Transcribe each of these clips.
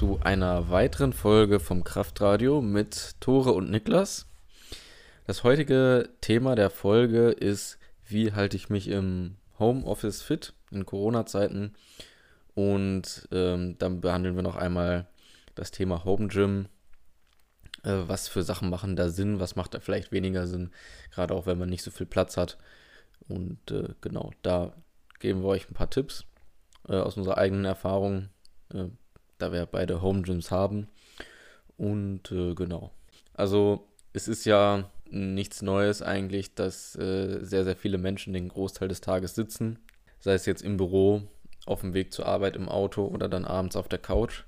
zu einer weiteren Folge vom Kraftradio mit Tore und Niklas. Das heutige Thema der Folge ist, wie halte ich mich im Homeoffice fit in Corona-Zeiten. Und ähm, dann behandeln wir noch einmal das Thema Home Gym. Äh, was für Sachen machen da Sinn, was macht da vielleicht weniger Sinn, gerade auch wenn man nicht so viel Platz hat. Und äh, genau, da geben wir euch ein paar Tipps äh, aus unserer eigenen Erfahrung, äh, da wir beide Home Gyms haben. Und äh, genau. Also es ist ja nichts Neues eigentlich, dass äh, sehr, sehr viele Menschen den Großteil des Tages sitzen, sei es jetzt im Büro, auf dem Weg zur Arbeit im Auto oder dann abends auf der Couch.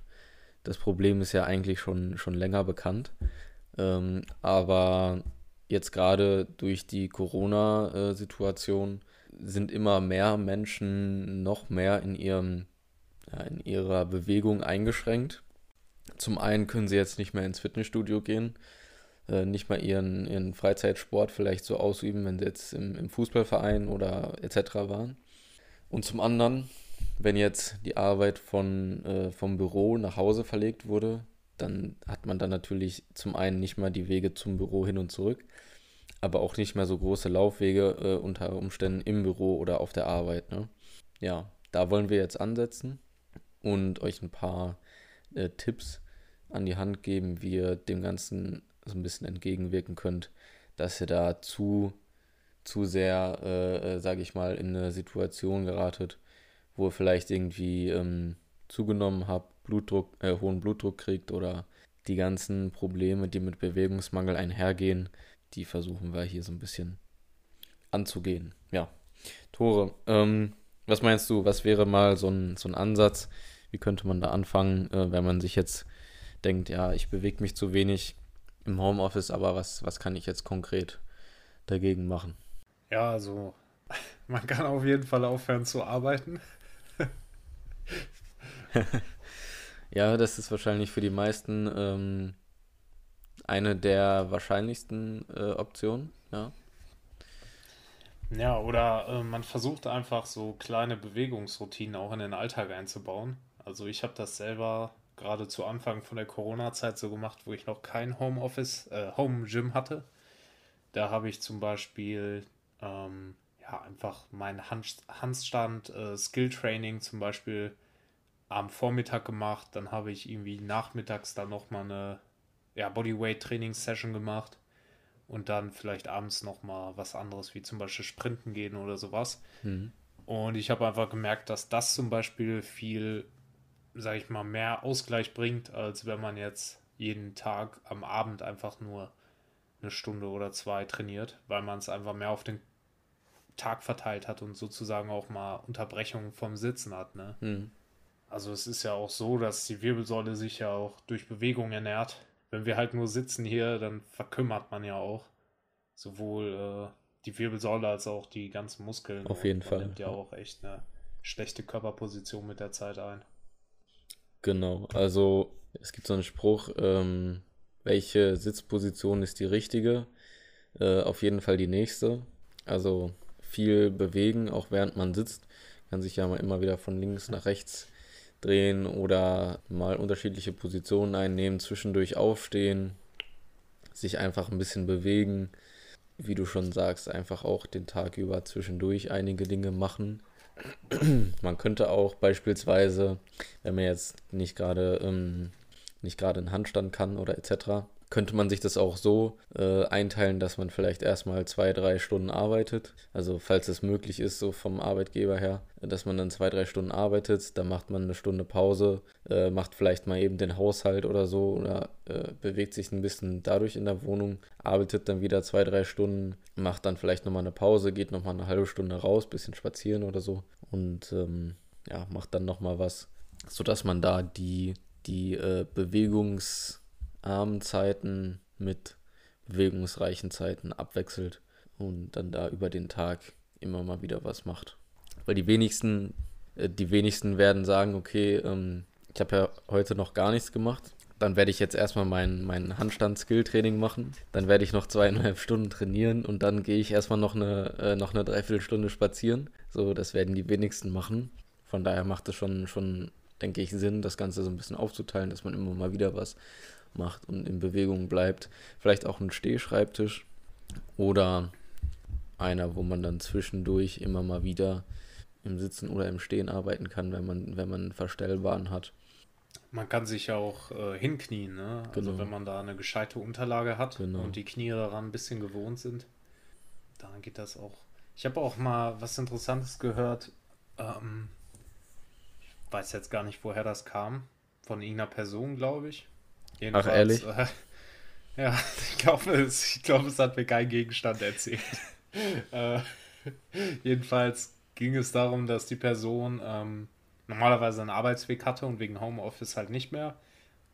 Das Problem ist ja eigentlich schon, schon länger bekannt. Ähm, aber jetzt gerade durch die Corona-Situation sind immer mehr Menschen noch mehr in, ihrem, ja, in ihrer Bewegung eingeschränkt. Zum einen können sie jetzt nicht mehr ins Fitnessstudio gehen, äh, nicht mal ihren, ihren Freizeitsport vielleicht so ausüben, wenn sie jetzt im, im Fußballverein oder etc. waren. Und zum anderen, wenn jetzt die Arbeit von, äh, vom Büro nach Hause verlegt wurde, dann hat man dann natürlich zum einen nicht mal die Wege zum Büro hin und zurück, aber auch nicht mehr so große Laufwege äh, unter Umständen im Büro oder auf der Arbeit. Ne? Ja, da wollen wir jetzt ansetzen und euch ein paar äh, Tipps an die Hand geben, wie ihr dem Ganzen so ein bisschen entgegenwirken könnt, dass ihr da zu, zu sehr, äh, äh sage ich mal, in eine Situation geratet, wo ihr vielleicht irgendwie ähm, zugenommen habt, Blutdruck, äh, hohen Blutdruck kriegt oder die ganzen Probleme, die mit Bewegungsmangel einhergehen, die versuchen wir hier so ein bisschen anzugehen. Ja. Tore, ähm, was meinst du, was wäre mal so ein, so ein Ansatz? Wie könnte man da anfangen, äh, wenn man sich jetzt denkt, ja, ich bewege mich zu wenig im Homeoffice, aber was, was kann ich jetzt konkret dagegen machen? Ja, also man kann auf jeden Fall aufhören zu arbeiten. ja, das ist wahrscheinlich für die meisten ähm, eine der wahrscheinlichsten äh, Optionen, ja. Ja, oder äh, man versucht einfach so kleine Bewegungsroutinen auch in den Alltag einzubauen. Also ich habe das selber gerade zu Anfang von der Corona-Zeit so gemacht, wo ich noch kein Homeoffice, äh, Home Gym hatte. Da habe ich zum Beispiel ähm, ja einfach meinen Hand, Handstand, äh, Skill Training zum Beispiel am Vormittag gemacht. Dann habe ich irgendwie nachmittags dann nochmal eine ja, Bodyweight-Training-Session gemacht und dann vielleicht abends nochmal was anderes, wie zum Beispiel Sprinten gehen oder sowas. Mhm. Und ich habe einfach gemerkt, dass das zum Beispiel viel, sag ich mal, mehr Ausgleich bringt, als wenn man jetzt jeden Tag am Abend einfach nur eine Stunde oder zwei trainiert, weil man es einfach mehr auf den Tag verteilt hat und sozusagen auch mal Unterbrechungen vom Sitzen hat. Ne? Mhm. Also es ist ja auch so, dass die Wirbelsäule sich ja auch durch Bewegung ernährt wenn wir halt nur sitzen hier, dann verkümmert man ja auch. Sowohl äh, die Wirbelsäule als auch die ganzen Muskeln. Auf jeden Fall. nimmt ja auch echt eine schlechte Körperposition mit der Zeit ein. Genau, also es gibt so einen Spruch, ähm, welche Sitzposition ist die richtige? Äh, auf jeden Fall die nächste. Also viel bewegen, auch während man sitzt. Kann sich ja mal immer wieder von links nach rechts drehen oder mal unterschiedliche Positionen einnehmen, zwischendurch aufstehen, sich einfach ein bisschen bewegen. Wie du schon sagst, einfach auch den Tag über zwischendurch einige Dinge machen. man könnte auch beispielsweise, wenn man jetzt nicht gerade ähm, nicht gerade einen Handstand kann oder etc., könnte man sich das auch so äh, einteilen, dass man vielleicht erstmal zwei, drei Stunden arbeitet. Also falls es möglich ist, so vom Arbeitgeber her, dass man dann zwei, drei Stunden arbeitet, dann macht man eine Stunde Pause, äh, macht vielleicht mal eben den Haushalt oder so oder äh, bewegt sich ein bisschen dadurch in der Wohnung, arbeitet dann wieder zwei, drei Stunden, macht dann vielleicht nochmal eine Pause, geht nochmal eine halbe Stunde raus, bisschen spazieren oder so und ähm, ja, macht dann nochmal was, sodass man da die, die äh, Bewegungs- armen Zeiten mit bewegungsreichen Zeiten abwechselt und dann da über den Tag immer mal wieder was macht. Weil die wenigsten, äh, die wenigsten werden sagen, okay, ähm, ich habe ja heute noch gar nichts gemacht. Dann werde ich jetzt erstmal mein, mein Handstand-Skill-Training machen. Dann werde ich noch zweieinhalb Stunden trainieren und dann gehe ich erstmal noch eine, äh, noch eine Dreiviertelstunde spazieren. So, das werden die wenigsten machen. Von daher macht es schon, schon denke ich, Sinn, das Ganze so ein bisschen aufzuteilen, dass man immer mal wieder was macht und in Bewegung bleibt. Vielleicht auch ein Stehschreibtisch oder einer, wo man dann zwischendurch immer mal wieder im Sitzen oder im Stehen arbeiten kann, wenn man, wenn man einen Verstellbaren hat. Man kann sich ja auch äh, hinknien, ne? Also Genau. wenn man da eine gescheite Unterlage hat Genau. und die Knie daran ein bisschen gewohnt sind, dann geht das auch. Ich habe auch mal was Interessantes gehört. Ähm, ich weiß jetzt gar nicht, woher das kam. Von irgendeiner Person, glaube ich. Ehrlich? Äh, ja, ich glaube, es, ich glaube, es hat mir kein Gegenstand erzählt. äh, jedenfalls ging es darum, dass die Person ähm, normalerweise einen Arbeitsweg hatte und wegen Homeoffice halt nicht mehr.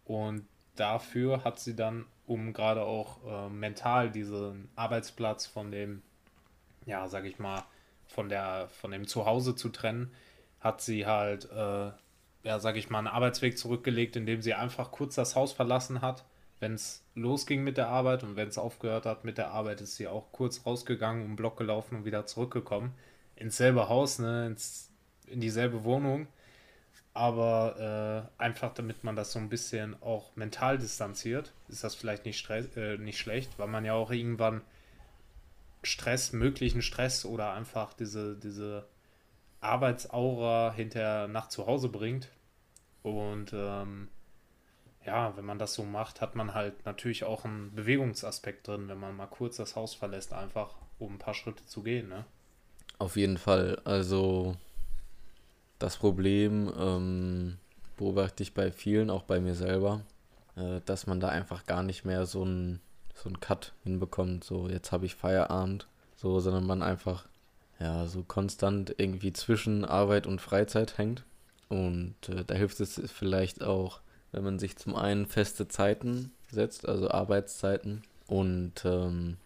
Und dafür hat sie dann, um gerade auch äh, mental diesen Arbeitsplatz von dem, ja, sag ich mal, von der, von dem Zuhause zu trennen, hat sie halt, äh, ja, sag ich mal, einen Arbeitsweg zurückgelegt, indem sie einfach kurz das Haus verlassen hat. Wenn es losging mit der Arbeit und wenn es aufgehört hat mit der Arbeit, ist sie auch kurz rausgegangen, um Block gelaufen und wieder zurückgekommen. Ins selbe Haus, ne, ins, in dieselbe Wohnung aber äh, einfach damit man das so ein bisschen auch mental distanziert, ist das vielleicht nicht, stress äh, nicht schlecht, weil man ja auch irgendwann Stress, möglichen Stress oder einfach diese, diese Arbeitsaura hinterher nach zu Hause bringt. Und ähm, ja, wenn man das so macht, hat man halt natürlich auch einen Bewegungsaspekt drin, wenn man mal kurz das Haus verlässt, einfach um ein paar Schritte zu gehen, ne? Auf jeden Fall. Also das Problem ähm, beobachte ich bei vielen, auch bei mir selber, äh, dass man da einfach gar nicht mehr so einen so Cut hinbekommt. So, jetzt habe ich Feierabend, so, sondern man einfach ja so konstant irgendwie zwischen Arbeit und Freizeit hängt. Und äh, da hilft es vielleicht auch, wenn man sich zum einen feste Zeiten setzt, also Arbeitszeiten, und ähm,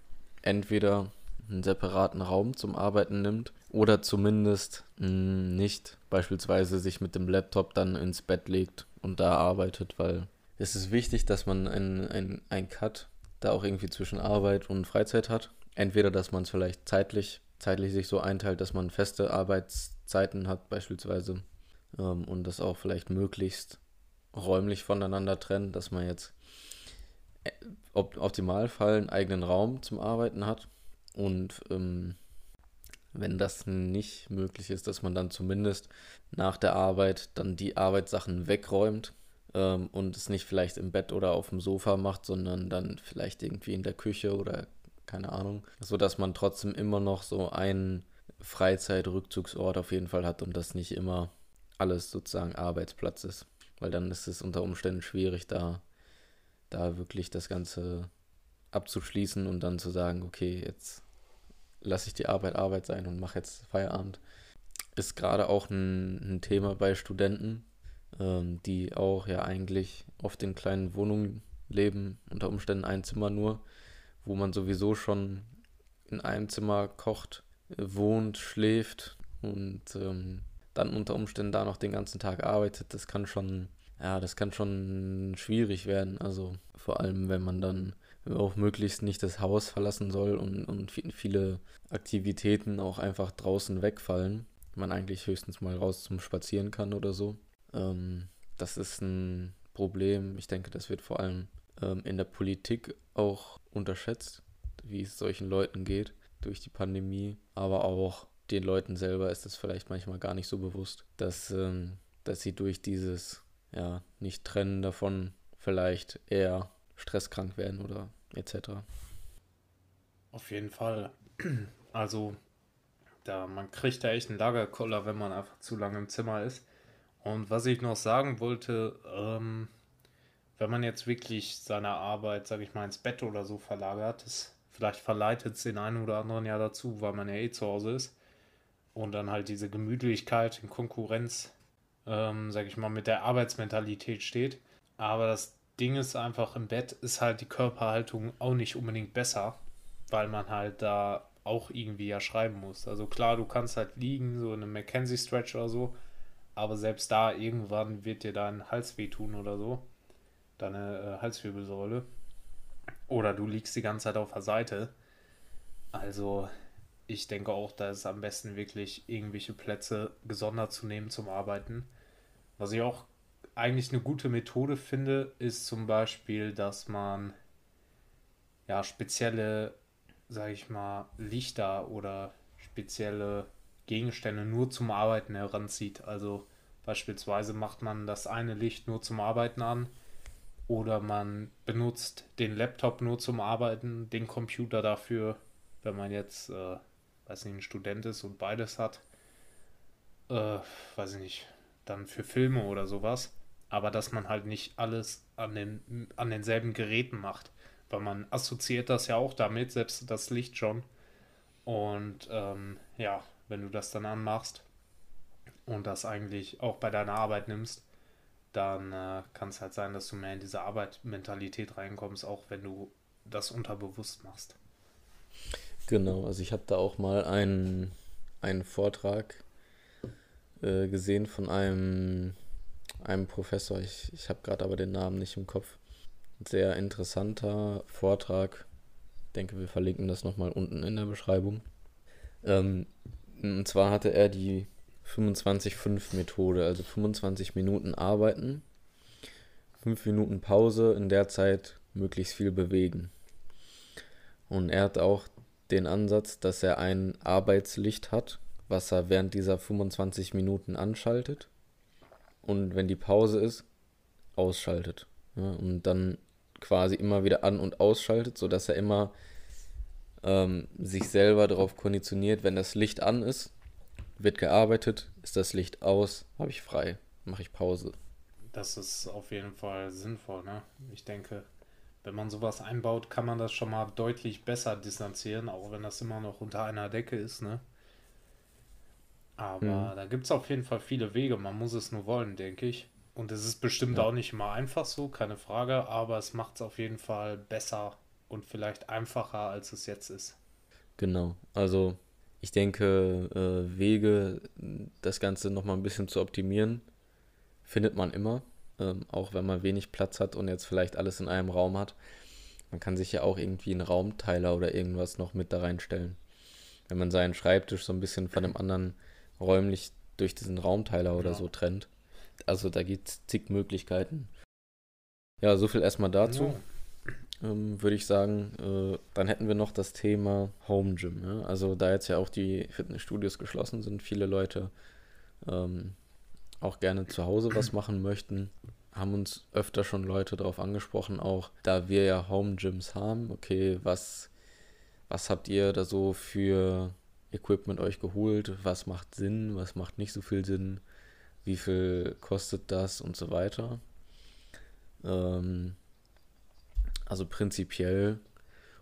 entweder einen separaten Raum zum Arbeiten nimmt oder zumindest mh, nicht beispielsweise sich mit dem Laptop dann ins Bett legt und da arbeitet, weil es ist wichtig, dass man einen ein, ein Cut da auch irgendwie zwischen Arbeit und Freizeit hat. Entweder, dass man es vielleicht zeitlich, zeitlich sich so einteilt, dass man feste Arbeitszeiten hat beispielsweise ähm, und das auch vielleicht möglichst räumlich voneinander trennt, dass man jetzt äh, op Optimalfall einen eigenen Raum zum Arbeiten hat und ähm, wenn das nicht möglich ist, dass man dann zumindest nach der Arbeit dann die Arbeitssachen wegräumt ähm, und es nicht vielleicht im Bett oder auf dem Sofa macht, sondern dann vielleicht irgendwie in der Küche oder keine Ahnung, so dass man trotzdem immer noch so einen Freizeitrückzugsort auf jeden Fall hat und das nicht immer alles sozusagen Arbeitsplatz ist, weil dann ist es unter Umständen schwierig, da, da wirklich das Ganze abzuschließen und dann zu sagen, okay, jetzt lasse ich die Arbeit Arbeit sein und mache jetzt Feierabend. Ist gerade auch ein, ein Thema bei Studenten, ähm, die auch ja eigentlich oft in kleinen Wohnungen leben, unter Umständen ein Zimmer nur, wo man sowieso schon in einem Zimmer kocht, äh, wohnt, schläft und ähm, dann unter Umständen da noch den ganzen Tag arbeitet. Das kann schon, ja, das kann schon schwierig werden. Also vor allem, wenn man dann auch möglichst nicht das Haus verlassen soll und, und viele Aktivitäten auch einfach draußen wegfallen. Man eigentlich höchstens mal raus zum Spazieren kann oder so. Ähm, das ist ein Problem. Ich denke, das wird vor allem ähm, in der Politik auch unterschätzt, wie es solchen Leuten geht durch die Pandemie. Aber auch den Leuten selber ist es vielleicht manchmal gar nicht so bewusst, dass, ähm, dass sie durch dieses ja, Nicht-Trennen davon vielleicht eher stresskrank werden oder etc. Auf jeden Fall. Also, da man kriegt da echt einen Lagerkoller, wenn man einfach zu lange im Zimmer ist. Und was ich noch sagen wollte, ähm, wenn man jetzt wirklich seine Arbeit, sag ich mal, ins Bett oder so verlagert, das vielleicht verleitet es den einen oder anderen ja dazu, weil man ja eh zu Hause ist. Und dann halt diese Gemütlichkeit in Konkurrenz, ähm, sag ich mal, mit der Arbeitsmentalität steht. Aber das Ding ist einfach, im Bett ist halt die Körperhaltung auch nicht unbedingt besser, weil man halt da auch irgendwie ja schreiben muss. Also klar, du kannst halt liegen, so in einem Mackenzie Stretch oder so, aber selbst da irgendwann wird dir dein Hals wehtun oder so, deine äh, Halswirbelsäule. Oder du liegst die ganze Zeit auf der Seite. Also ich denke auch, da ist am besten wirklich irgendwelche Plätze gesondert zu nehmen zum Arbeiten. Was ich auch eigentlich eine gute Methode finde, ist zum Beispiel, dass man ja spezielle, sage ich mal, Lichter oder spezielle Gegenstände nur zum Arbeiten heranzieht. Also beispielsweise macht man das eine Licht nur zum Arbeiten an oder man benutzt den Laptop nur zum Arbeiten, den Computer dafür, wenn man jetzt, äh, weiß nicht, ein Student ist und beides hat. Äh, weiß ich nicht, dann für Filme oder sowas. Aber dass man halt nicht alles an, den, an denselben Geräten macht. Weil man assoziiert das ja auch damit, selbst das Licht schon. Und ähm, ja, wenn du das dann anmachst und das eigentlich auch bei deiner Arbeit nimmst, dann äh, kann es halt sein, dass du mehr in diese Arbeitsmentalität reinkommst, auch wenn du das unterbewusst machst. Genau, also ich habe da auch mal einen, einen Vortrag äh, gesehen von einem, einem Professor. Ich, ich habe gerade aber den Namen nicht im Kopf. Sehr interessanter Vortrag. Ich denke, wir verlinken das nochmal unten in der Beschreibung. Ähm, und zwar hatte er die 25-5-Methode, also 25 Minuten arbeiten, 5 Minuten Pause, in der Zeit möglichst viel bewegen. Und er hat auch den Ansatz, dass er ein Arbeitslicht hat, was er während dieser 25 Minuten anschaltet und wenn die Pause ist, ausschaltet. Ja, und dann quasi immer wieder an- und ausschaltet, sodass er immer ähm, sich selber darauf konditioniert, wenn das Licht an ist, wird gearbeitet, ist das Licht aus, habe ich frei, mache ich Pause. Das ist auf jeden Fall sinnvoll, ne? Ich denke, wenn man sowas einbaut, kann man das schon mal deutlich besser distanzieren, auch wenn das immer noch unter einer Decke ist, ne? Aber hm. da gibt es auf jeden Fall viele Wege, man muss es nur wollen, denke ich. Und es ist bestimmt ja. auch nicht immer einfach so, keine Frage, aber es macht es auf jeden Fall besser und vielleicht einfacher, als es jetzt ist. Genau, also ich denke, äh, Wege, das Ganze nochmal ein bisschen zu optimieren, findet man immer. Ähm, auch wenn man wenig Platz hat und jetzt vielleicht alles in einem Raum hat. Man kann sich ja auch irgendwie einen Raumteiler oder irgendwas noch mit da reinstellen. Wenn man seinen Schreibtisch so ein bisschen von dem anderen räumlich durch diesen Raumteiler oder ja. so trennt. Also da gibt es zig Möglichkeiten. Ja, so viel erstmal dazu. Ja ähm, würde ich sagen, äh, dann hätten wir noch das Thema Home Gym. Ja? Also da jetzt ja auch die Fitnessstudios geschlossen sind, viele Leute ähm, auch gerne zu Hause was machen möchten, haben uns öfter schon Leute darauf angesprochen, auch da wir ja Home Gyms haben, okay, was, was habt ihr da so für Equipment euch geholt? Was macht Sinn? Was macht nicht so viel Sinn? Wie viel kostet das und so weiter? Ähm, also prinzipiell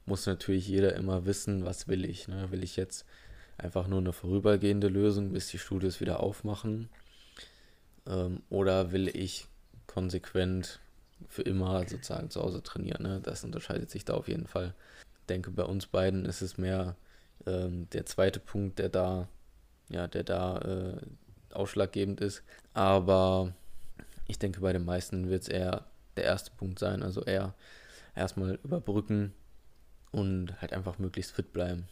muss natürlich jeder immer wissen, was will ich. Ne? Will ich jetzt einfach nur eine vorübergehende Lösung, bis die Studios wieder aufmachen? Ähm, oder will ich konsequent für immer sozusagen zu Hause trainieren? Ne? Das unterscheidet sich da auf jeden Fall. Ich denke, bei uns beiden ist es mehr ähm, der zweite Punkt, der da, ja, der da äh, ausschlaggebend ist. Aber ich denke, bei den meisten wird es eher der erste Punkt sein, also eher erstmal überbrücken und halt einfach möglichst fit bleiben.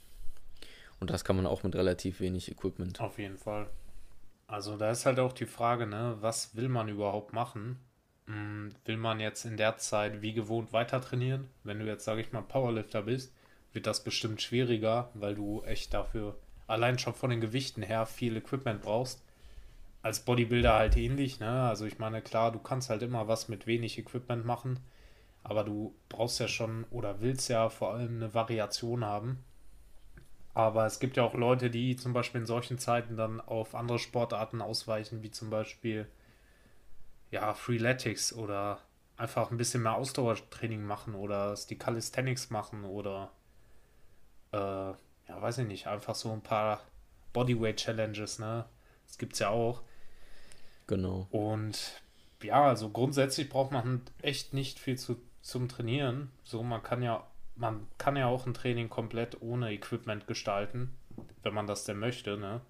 Und das kann man auch mit relativ wenig Equipment. Auf jeden Fall. Also da ist halt auch die Frage, ne, was will man überhaupt machen? Hm, will man jetzt in der Zeit wie gewohnt weiter trainieren? Wenn du jetzt, sage ich mal, Powerlifter bist, wird das bestimmt schwieriger, weil du echt dafür allein schon von den Gewichten her viel Equipment brauchst. Als Bodybuilder halt ähnlich, ne? Also ich meine, klar, du kannst halt immer was mit wenig Equipment machen. Aber du brauchst ja schon oder willst ja vor allem eine Variation haben. Aber es gibt ja auch Leute, die zum Beispiel in solchen Zeiten dann auf andere Sportarten ausweichen, wie zum Beispiel ja, Freeletics oder einfach ein bisschen mehr Ausdauertraining machen oder die Calisthenics machen oder äh, ja, weiß ich nicht, einfach so ein paar Bodyweight Challenges, ne? Das gibt's ja auch. Genau. Und ja, also grundsätzlich braucht man echt nicht viel zu zum Trainieren. So, man kann ja, man kann ja auch ein Training komplett ohne Equipment gestalten, wenn man das denn möchte, ne?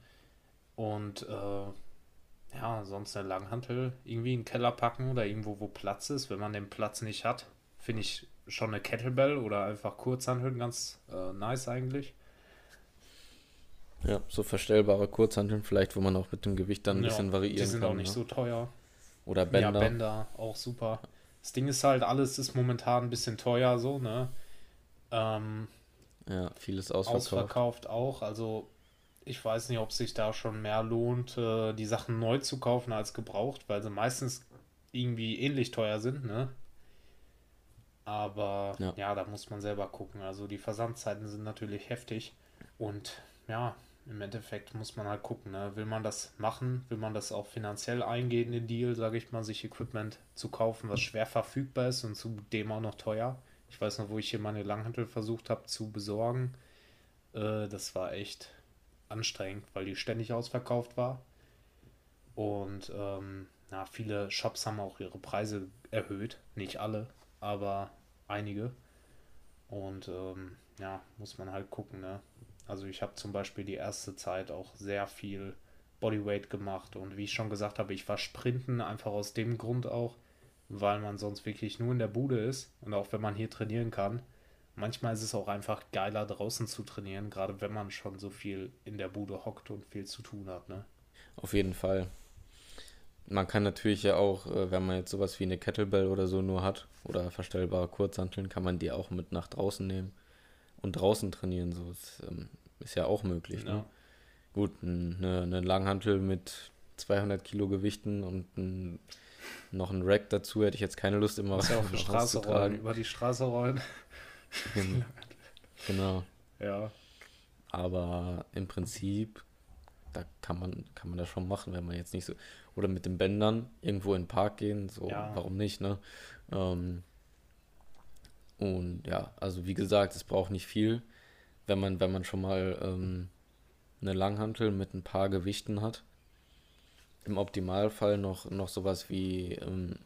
Und äh, ja, sonst eine Langhantel irgendwie in den Keller packen oder irgendwo, wo Platz ist. Wenn man den Platz nicht hat, finde ich schon eine Kettlebell oder einfach Kurzhanteln ganz äh, nice eigentlich. Ja, so verstellbare Kurzhanteln vielleicht, wo man auch mit dem Gewicht dann ein ja, bisschen variieren kann. Die sind auch nicht ja. so teuer. Oder Bänder. Ja, Bänder, auch super. Das Ding ist halt, alles ist momentan ein bisschen teuer so, ne? Ähm, ja, vieles ausverkauft. Ausverkauft auch. Also ich weiß nicht, ob sich da schon mehr lohnt, äh, die Sachen neu zu kaufen als gebraucht, weil sie meistens irgendwie ähnlich teuer sind, ne? Aber ja. ja, da muss man selber gucken. Also die Versandzeiten sind natürlich heftig. Und ja, im Endeffekt muss man halt gucken, ne? will man das machen, will man das auch finanziell eingehen, den Deal, sage ich mal, sich Equipment zu kaufen, was schwer verfügbar ist und zudem auch noch teuer. Ich weiß noch, wo ich hier meine Langhantel versucht habe zu besorgen. Äh, das war echt anstrengend, weil die ständig ausverkauft war. Und ähm, na, viele Shops haben auch ihre Preise erhöht. Nicht alle, aber einige. Und ähm, ja, muss man halt gucken. Ne? Also ich habe zum Beispiel die erste Zeit auch sehr viel Bodyweight gemacht. Und wie ich schon gesagt habe, ich war Sprinten einfach aus dem Grund auch, weil man sonst wirklich nur in der Bude ist. Und auch wenn man hier trainieren kann, manchmal ist es auch einfach geiler draußen zu trainieren, gerade wenn man schon so viel in der Bude hockt und viel zu tun hat. Ne? Auf jeden Fall. Man kann natürlich ja auch, äh, wenn man jetzt sowas wie eine Kettlebell oder so nur hat oder verstellbare Kurzhanteln, kann man die auch mit nach draußen nehmen und draußen trainieren. So ist, ähm, ist ja auch möglich. Ja. Ne? Gut, eine, eine Langhantel mit 200 Kilo Gewichten und ein, noch ein Rack dazu hätte ich jetzt keine Lust immer auf die Straße rollen, über die Straße rollen. genau. Ja. Aber im Prinzip, da kann man, kann man das schon machen, wenn man jetzt nicht so. Oder mit den Bändern irgendwo in den Park gehen, so, ja. warum nicht, ne? Ähm, und ja, also wie gesagt, es braucht nicht viel, wenn man, wenn man schon mal ähm, eine Langhantel mit ein paar Gewichten hat. Im Optimalfall noch, noch sowas wie ähm,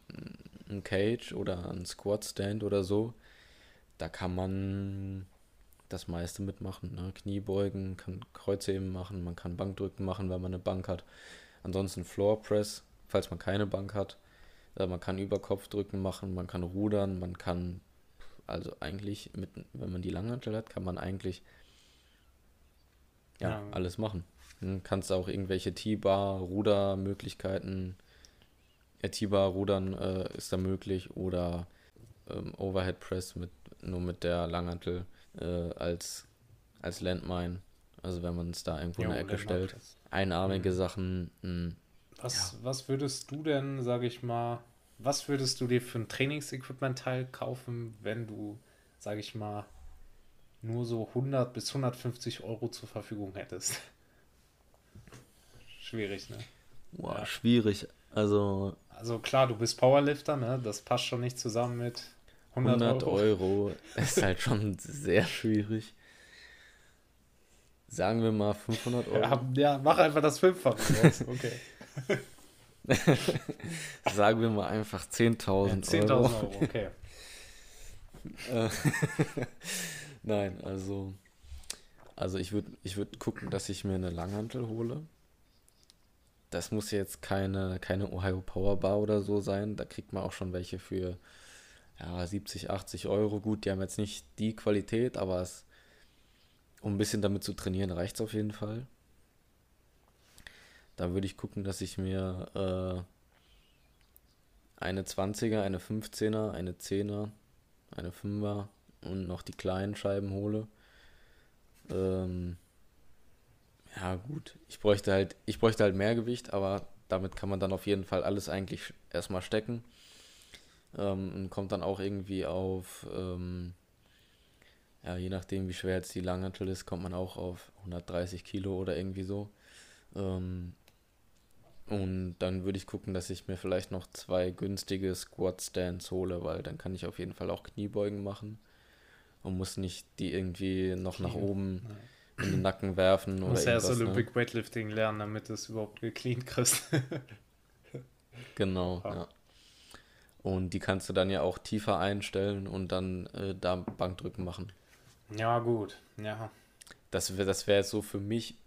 ein Cage oder ein Squat Stand oder so da kann man das meiste mitmachen. Ne? Kniebeugen, kann Kreuzheben machen, man kann Bankdrücken machen, wenn man eine Bank hat. Ansonsten Floor Press, falls man keine Bank hat. Äh, man kann Überkopfdrücken machen, man kann rudern, man kann, also eigentlich, mit, wenn man die Langhantel hat, kann man eigentlich ja, ja. alles machen. Dann kannst du auch irgendwelche T-Bar, Rudermöglichkeiten, äh, T-Bar, Rudern äh, ist da möglich oder ähm, Overhead Press mit nur mit der Langhantel äh, als, als Landmine. Also wenn man es da irgendwo jo, in der Ecke stellt. Einarmige mhm. Sachen. Mh, hm, was, ja. was würdest du denn, sag ich mal, was würdest du dir für ein Trainingsequipment-Teil kaufen, wenn du, sag ich mal, nur so 100 bis 150 Euro zur Verfügung hättest? Schwierig, ne? Boah, ja. schwierig. Also. Also klar, du bist Powerlifter, ne? Das passt schon nicht zusammen mit 100, 100 Euro. Euro ist halt schon sehr schwierig. Sagen wir mal 500 Euro. Ja, ja mach einfach das Fünffache. Okay. Sagen wir mal einfach 10.000 ja, 10.000 Euro. Euro, okay. Äh, nein, also, also ich würde ich würd gucken, dass ich mir eine Langhantel hole. Das muss jetzt keine, keine Ohio Power Bar oder so sein. Da kriegt man auch schon welche für ja, 70, 80 Euro. Gut, die haben jetzt nicht die Qualität, aber es, um ein bisschen damit zu trainieren, reicht es auf jeden Fall. Da würde ich gucken, dass ich mir äh, eine 20er, eine 15er, eine 10er, eine 5er und noch die kleinen Scheiben hole. Ähm, ja, gut. Ich bräuchte halt, ich bräuchte halt mehr Gewicht, aber damit kann man dann auf jeden Fall alles eigentlich erstmal stecken. Ähm, kommt dann auch irgendwie auf, ähm, ja, je nachdem, wie schwer jetzt die Langhantel ist, kommt man auch auf 130 Kilo oder irgendwie so. Ähm, und dann würde ich gucken, dass ich mir vielleicht noch zwei günstige Squat Stands hole, weil dann kann ich auf jeden Fall auch Kniebeugen machen und muss nicht die irgendwie noch Clean. nach oben ja. in den Nacken werfen. Du musst erst Olympic ne? Weightlifting lernen, damit du es überhaupt geclean kriegst. genau, ja. ja. Und die kannst du dann ja auch tiefer einstellen und dann äh, da Bankdrücken machen. Ja, gut, ja. Das wäre das wär so für mich,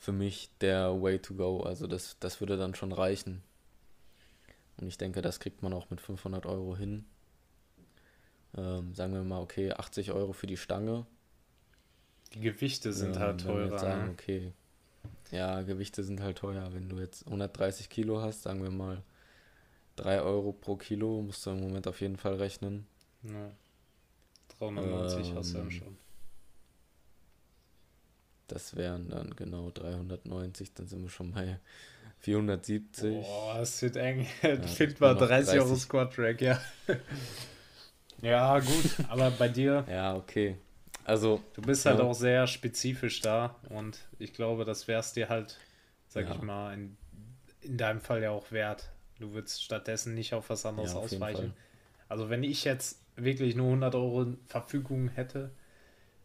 für mich der Way to go. Also das, das würde dann schon reichen. Und ich denke, das kriegt man auch mit 500 Euro hin. Ähm, sagen wir mal, okay, 80 Euro für die Stange. Die Gewichte sind ähm, halt teurer. Sagen, ne? okay, Ja, Gewichte sind halt teuer. Wenn du jetzt 130 Kilo hast, sagen wir mal 3 Euro pro Kilo, musst du im Moment auf jeden Fall rechnen. Ja. 390 hast du dann Ähm, schon. Das wären dann genau 390, dann sind wir schon bei 470. Boah, es wird eng. Ja, Find mal nur noch 30 Euro 30. Squat Rack, ja. ja, gut, aber bei dir, Ja, okay. Also, du bist halt Ja. auch sehr spezifisch da und ich glaube, das wär's dir halt, sag Ja. ich mal, in, in deinem Fall ja auch wert. Du würdest stattdessen nicht auf was anderes Ja, auf ausweichen. Also wenn ich jetzt wirklich nur 100 Euro Verfügung hätte,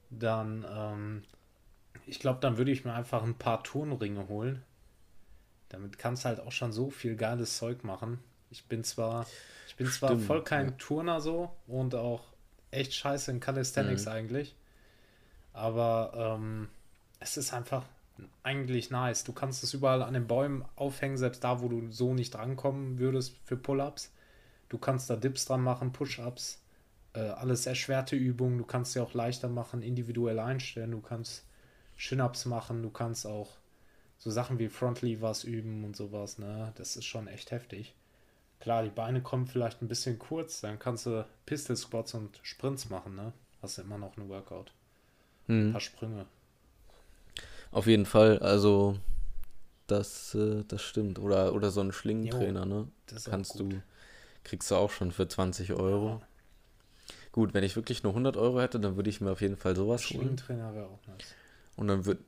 dann, ähm, ich glaube, dann würde ich mir einfach ein paar Turnringe holen. Damit kannst du halt auch schon so viel geiles Zeug machen. Ich bin zwar, ich bin zwar Stimmt, voll kein ja. Turner so und auch echt scheiße in Calisthenics Mhm. eigentlich. Aber ähm, es ist einfach eigentlich nice. Du kannst es überall an den Bäumen aufhängen, selbst da, wo du so nicht drankommen würdest für Pull-ups. Du kannst da Dips dran machen, Push-ups, äh, alles erschwerte Übungen. Du kannst sie auch leichter machen, individuell einstellen. Du kannst Chin-ups machen, du kannst auch so Sachen wie Front Levers üben und sowas. Ne, das ist schon echt heftig. Klar, die Beine kommen vielleicht ein bisschen kurz, dann kannst du Pistol Squats und Sprints machen. Ne, hast du immer noch ein Workout, ein hm, paar Sprünge. auf jeden Fall, also das, äh, das stimmt. Oder, oder so ein Schlingentrainer, ne? Das Kannst du, kriegst du auch schon für 20 Euro. Ja, Gut, wenn ich wirklich nur 100 Euro hätte, dann würde ich mir auf jeden Fall sowas holen. Schlingentrainer wäre auch nice. Und dann würde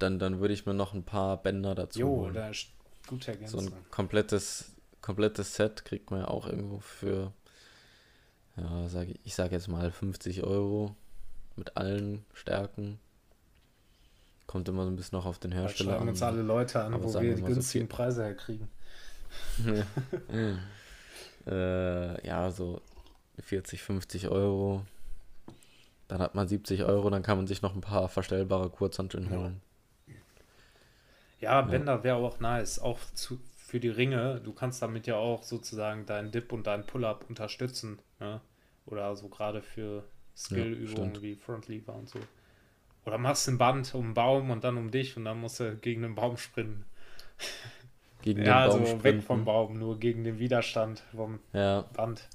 dann, dann würde ich mir noch ein paar Bänder dazu Jo, holen. da ist gute So Ergänzung. ein komplettes, komplettes Set kriegt man ja auch irgendwo für, ja, sag ich, ich sage jetzt mal 50 Euro mit allen Stärken. Kommt immer so ein bisschen noch auf den Hersteller an. uns alle Leute an, Aber wo wir die mal so günstigen Preise herkriegen. äh, ja, so 40, 50 Euro. Dann hat man 70 Euro, dann kann man sich noch ein paar verstellbare Kurzhanteln Ja. holen. Ja, Bänder wäre auch nice. Auch zu, für die Ringe. Du kannst damit ja auch sozusagen deinen Dip und deinen Pull-Up unterstützen. Ne? Oder so gerade für Skill-Übungen stimmt. wie Front Lever und so. Oder machst ein Band um einen Baum und dann um dich und dann musst du gegen den Baum sprinten. Gegen ja, den Baum also weg sprinten. vom Baum, nur gegen den Widerstand vom Ja, Band.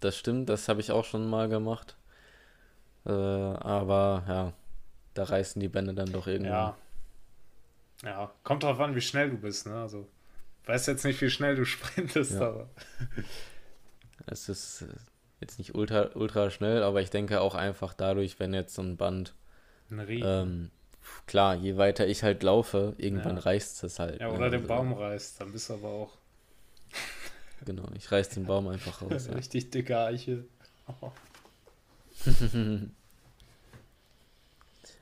das stimmt, das habe ich auch schon mal gemacht. Äh, aber ja, da reißen die Bände dann doch irgendwann. Ja. Ja, kommt drauf an, wie schnell du bist, ne? Also, weiß jetzt nicht, wie schnell du sprintest, Ja. aber. Es ist äh, jetzt nicht ultra, ultra schnell, aber ich denke auch einfach dadurch, wenn jetzt so ein Band, Ein ähm, klar, je weiter ich halt laufe, irgendwann Ja. reißt es halt. ja, ne? oder den Also, Baum reißt, dann bist du aber auch Genau, ich reiß den Baum einfach raus. richtig dicke Eiche.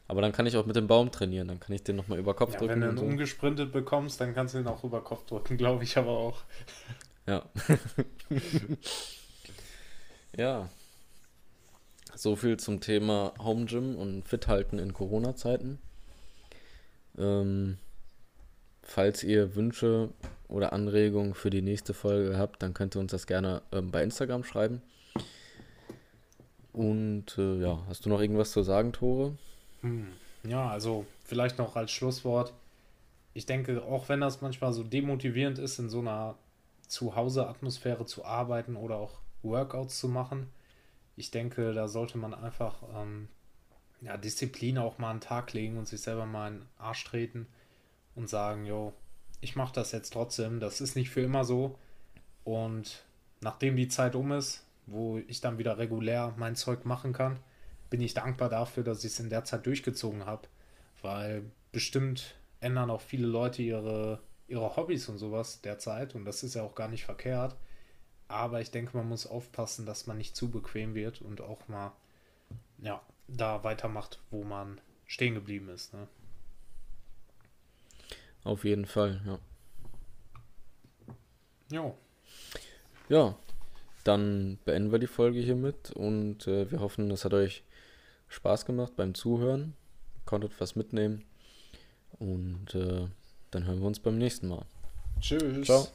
Aber dann kann ich auch mit dem Baum trainieren, dann kann ich den nochmal über Kopf Ja, drücken wenn du ihn so. umgesprintet bekommst, dann kannst du ihn auch über Kopf drücken, glaube ich aber auch. Ja. ja. So viel zum Thema Home Gym und fit halten in Corona-Zeiten. Ähm, falls ihr Wünsche oder Anregungen für die nächste Folge habt, dann könnt ihr uns das gerne ähm, bei Instagram schreiben. Und äh, ja, hast du noch irgendwas zu sagen, Tore? Hm. Ja, also vielleicht noch als Schlusswort. Ich denke, auch wenn das manchmal so demotivierend ist, in so einer Zuhause-Atmosphäre zu arbeiten oder auch Workouts zu machen, ich denke, da sollte man einfach ähm, ja, Disziplin auch mal an den Tag legen und sich selber mal in den Arsch treten und sagen, jo, ich mache das jetzt trotzdem. Das ist nicht für immer so. Und nachdem die Zeit um ist, wo ich dann wieder regulär mein Zeug machen kann, bin ich dankbar dafür, dass ich es in der Zeit durchgezogen habe. Weil bestimmt ändern auch viele Leute ihre, ihre Hobbys und sowas derzeit. Und das ist ja auch gar nicht verkehrt. Aber ich denke, man muss aufpassen, dass man nicht zu bequem wird und auch mal ja, da weitermacht, wo man stehen geblieben ist. Ne? Auf jeden Fall, ja. Jo, Ja, dann beenden wir die Folge hiermit und äh, wir hoffen, es hat euch Spaß gemacht beim Zuhören, konntet was mitnehmen und äh, dann hören wir uns beim nächsten Mal. tschüss. Ciao.